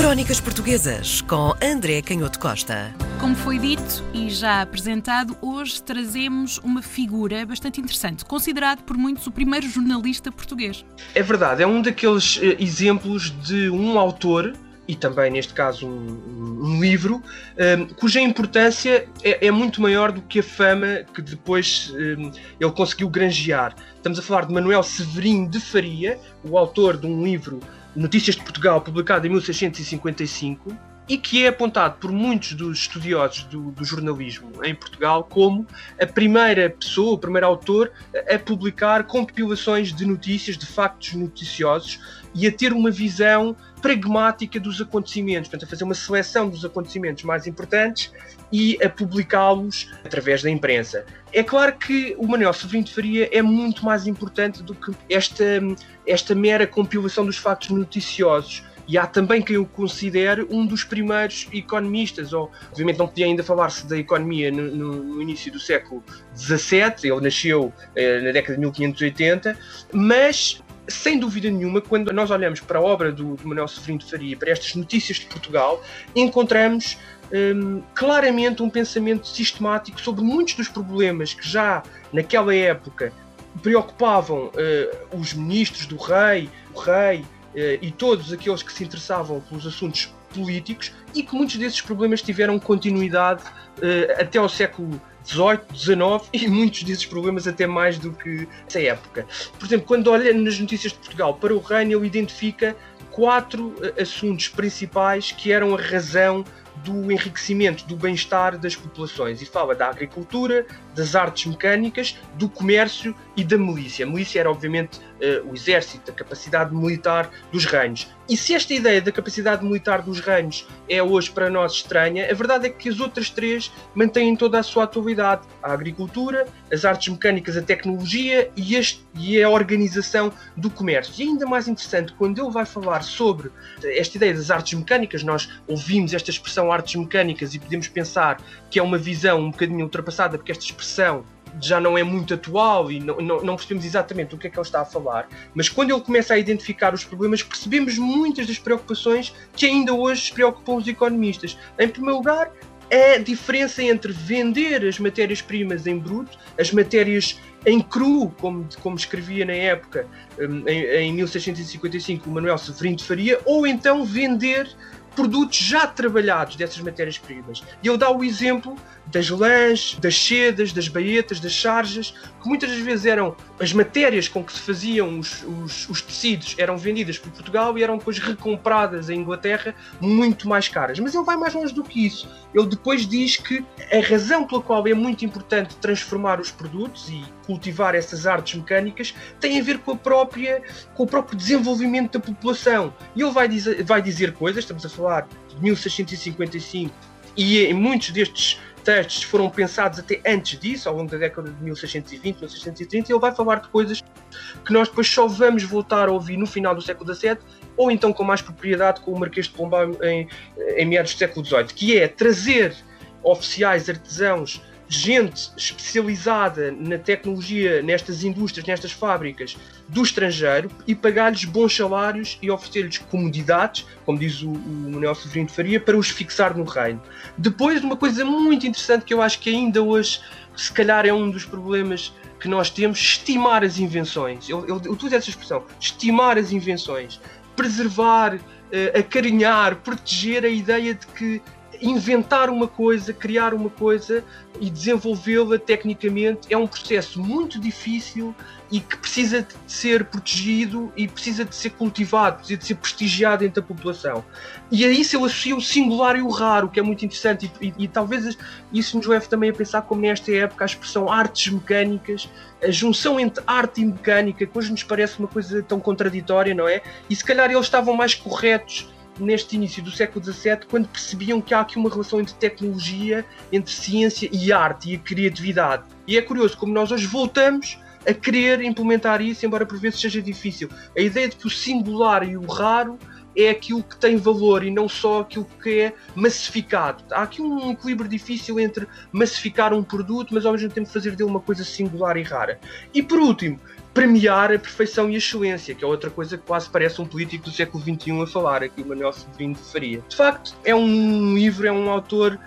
Crónicas Portuguesas com André Canhoto Costa. Como foi dito e já apresentado, hoje trazemos uma figura bastante interessante, considerado por muitos o primeiro jornalista português. É verdade, é um daqueles uh, exemplos de um autor e também neste caso um, um livro, um, eh, cuja importância é, é, muito maior do que a fama que depois um, eh, ele conseguiu granjear. Estamos a falar de Manuel Severino de Faria, o autor de um livro Notícias de Portugal, publicado em 1655, e que é apontado por muitos dos estudiosos do, do, jornalismo em Portugal como a primeira pessoa, o primeiro autor a, publicar compilações de notícias, de factos noticiosos e a ter uma visão pragmática dos acontecimentos, portanto, a fazer uma seleção dos acontecimentos mais importantes e a publicá-los através da imprensa. É claro que o Manuel Severino de Faria é muito mais importante do que esta, esta mera compilação dos factos noticiosos. E há também quem eu considere um dos primeiros economistas, ou obviamente não podia ainda falar-se da economia no, no, no, início do século XVII, ele nasceu eh, na década de 1580, mas sem dúvida nenhuma, quando nós olhamos para a obra do, do Manuel Severino de Faria, para estas notícias de Portugal, encontramos um, claramente um pensamento sistemático sobre muitos dos problemas que já naquela época preocupavam uh, os ministros do rei, o rei e todos aqueles que se interessavam pelos assuntos políticos e que muitos desses problemas tiveram continuidade uh, até ao século 18, 19 e muitos desses problemas até mais do que essa época. Por exemplo, quando olha nas notícias de Portugal para o reino, ele identifica quatro eh, assuntos principais que eram a razão do enriquecimento, do bem-estar das populações. E fala da agricultura, das artes mecânicas, do comércio e da milícia. A milícia era, obviamente, o exército, a capacidade militar dos reinos. E se esta ideia da capacidade militar dos reinos é hoje para nós estranha, a verdade é que as outras três mantêm toda a sua atualidade: a agricultura, as artes mecânicas, a tecnologia e, este, e a organização do comércio. E ainda mais interessante, quando ele vai falar sobre esta ideia das artes mecânicas, nós ouvimos esta expressão artes mecânicas e podemos pensar que é uma visão um bocadinho ultrapassada, porque esta expressão já não é muito atual e não, não, não, percebemos exatamente o que é que ele está a falar, mas quando ele começa a identificar os problemas, percebemos muitas das preocupações que ainda hoje preocupam os economistas. Em primeiro lugar, é a diferença entre vender as matérias-primas em bruto, as matérias em cru, como, como escrevia na época, hum, em, em 1655, o Manuel Severino Faria, ou então vender produtos já trabalhados dessas matérias-primas. E ele dá o exemplo das lãs, das sedas, das baetas, das charjas, que muitas das vezes eram as matérias com que se faziam os, os, os, tecidos eram vendidas por Portugal e eram depois recompradas em Inglaterra muito mais caras. Mas ele vai mais longe do que isso. Ele depois diz que a razão pela qual é muito importante transformar os produtos e cultivar essas artes mecânicas tem a ver com a própria com o próprio desenvolvimento da população. E ele vai dizer, vai dizer coisas, estamos a falar de 1655 e em muitos destes textos foram pensados até antes disso, ao longo da década de 1620, 1630, e ele vai falar de coisas que nós depois só vamos voltar a ouvir no final do século XVII, ou então com mais propriedade com o Marquês de Pombal em, em meados do século XVIII, que é trazer oficiais artesãos gente especializada na tecnologia, nestas indústrias, nestas fábricas do estrangeiro e pagar-lhes bons salários e oferecer-lhes comodidades, como diz o, o Manuel Severino de Faria, para os fixar no reino. Depois, uma coisa muito interessante que eu acho que ainda hoje, se calhar, é um dos problemas que nós temos, estimar as invenções. Eu, eu, eu utilizo essa expressão, estimar as invenções, preservar, uh, acarinhar, proteger a ideia de que inventar uma coisa, criar uma coisa e desenvolvê-la tecnicamente é um processo muito difícil e que precisa de ser protegido e precisa de ser cultivado, precisa de ser prestigiado entre a população. E a isso eu associo o singular e o raro, que é muito interessante, e, e, e talvez isso nos leve também a pensar como nesta época a expressão artes mecânicas, a junção entre arte e mecânica, que hoje nos parece uma coisa tão contraditória, não é? E se calhar eles estavam mais corretos neste início do século XVII, quando percebiam que há aqui uma relação entre tecnologia, entre ciência e arte e criatividade. E é curioso como nós hoje voltamos a querer implementar isso, embora por vezes seja difícil. A ideia de que o singular e o raro é aquilo que tem valor e não só aquilo que é massificado. Há aqui um equilíbrio difícil entre massificar um produto, mas ao mesmo tempo fazer dele uma coisa singular e rara. E por último, premiar a perfeição e a excelência, que é outra coisa que quase parece um político do século XXI a falar, aqui o Manuel Severino Faria. De facto, é um livro, é um autor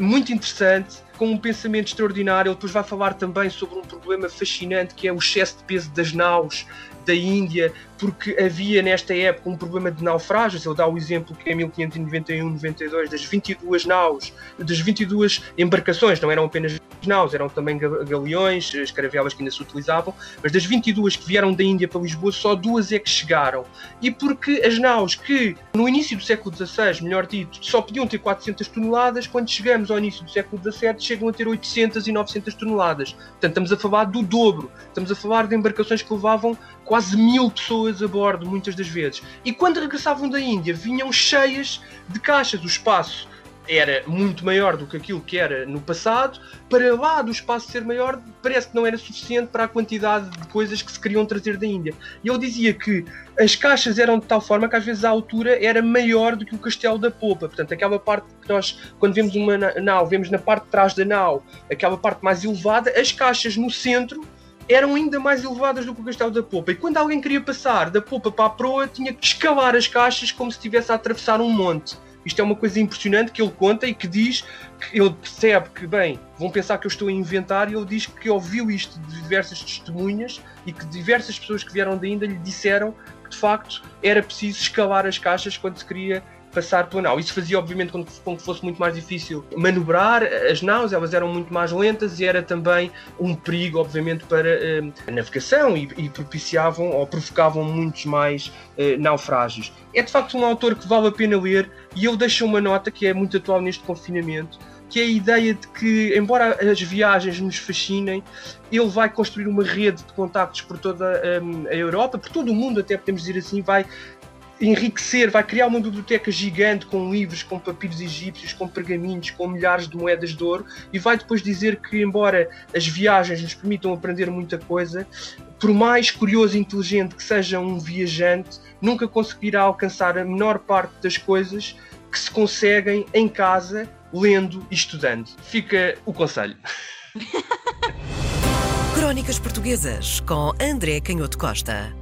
muito interessante, com um pensamento extraordinário. Ele depois vai falar também sobre um problema fascinante que é o excesso de peso das naus da Índia, porque havia nesta época um problema de naufrágios. Ele dá o exemplo que em 1591-92 das 22 naus, das 22 embarcações, não eram apenas naus, eram também galeões, escaravelas que ainda se utilizavam, mas das 22 que vieram da Índia para Lisboa, só duas é que chegaram. E porque as naus que no início do século XVI, melhor dito, só podiam ter 400 toneladas, quando chegamos ao início do século XVII chegam a ter 800 e 900 toneladas. Portanto, estamos a falar do dobro. Estamos a falar de embarcações que levavam quase mil pessoas a bordo, muitas das vezes. E quando regressavam da Índia, vinham cheias de caixas. O espaço era muito maior do que aquilo que era no passado. Para lá do espaço ser maior, parece que não era suficiente para a quantidade de coisas que se queriam trazer da Índia. E eu dizia que as caixas eram de tal forma que às vezes a altura era maior do que o castelo da popa. Portanto, aquela parte que nós, quando vemos uma nau, vemos na parte de trás da nau, aquela parte mais elevada, as caixas no centro eram ainda mais elevadas do que o castelo da popa. E quando alguém queria passar da popa para a proa, tinha que escalar as caixas como se estivesse a atravessar um monte. Isto é uma coisa impressionante que ele conta e que diz que ele percebe que, bem, vão pensar que eu estou a inventar, e ele diz que ouviu isto de diversas testemunhas e que diversas pessoas que vieram da Índia lhe disseram que, de facto, era preciso escalar as caixas quando se queria passar pela nau. Isso fazia, obviamente, com que, com que fosse muito mais difícil manobrar as naus, elas eram muito mais lentas e era também um perigo, obviamente, para uh, a navegação e, e, propiciavam ou provocavam muitos mais uh, naufrágios. É de facto um autor que vale a pena ler e eu deixo uma nota que é muito atual neste confinamento que é a ideia de que, embora as viagens nos fascinem, ele vai construir uma rede de contactos por toda um, a Europa, por todo o mundo, até podemos dizer assim, vai enriquecer, vai criar uma biblioteca gigante com livros, com papiros egípcios, com pergaminhos, com milhares de moedas de ouro e vai depois dizer que, embora as viagens nos permitam aprender muita coisa, por mais curioso e inteligente que seja um viajante, nunca conseguirá alcançar a menor parte das coisas que se conseguem em casa, lendo e estudando. Fica o conselho. Crónicas Portuguesas com André Canhoto Costa.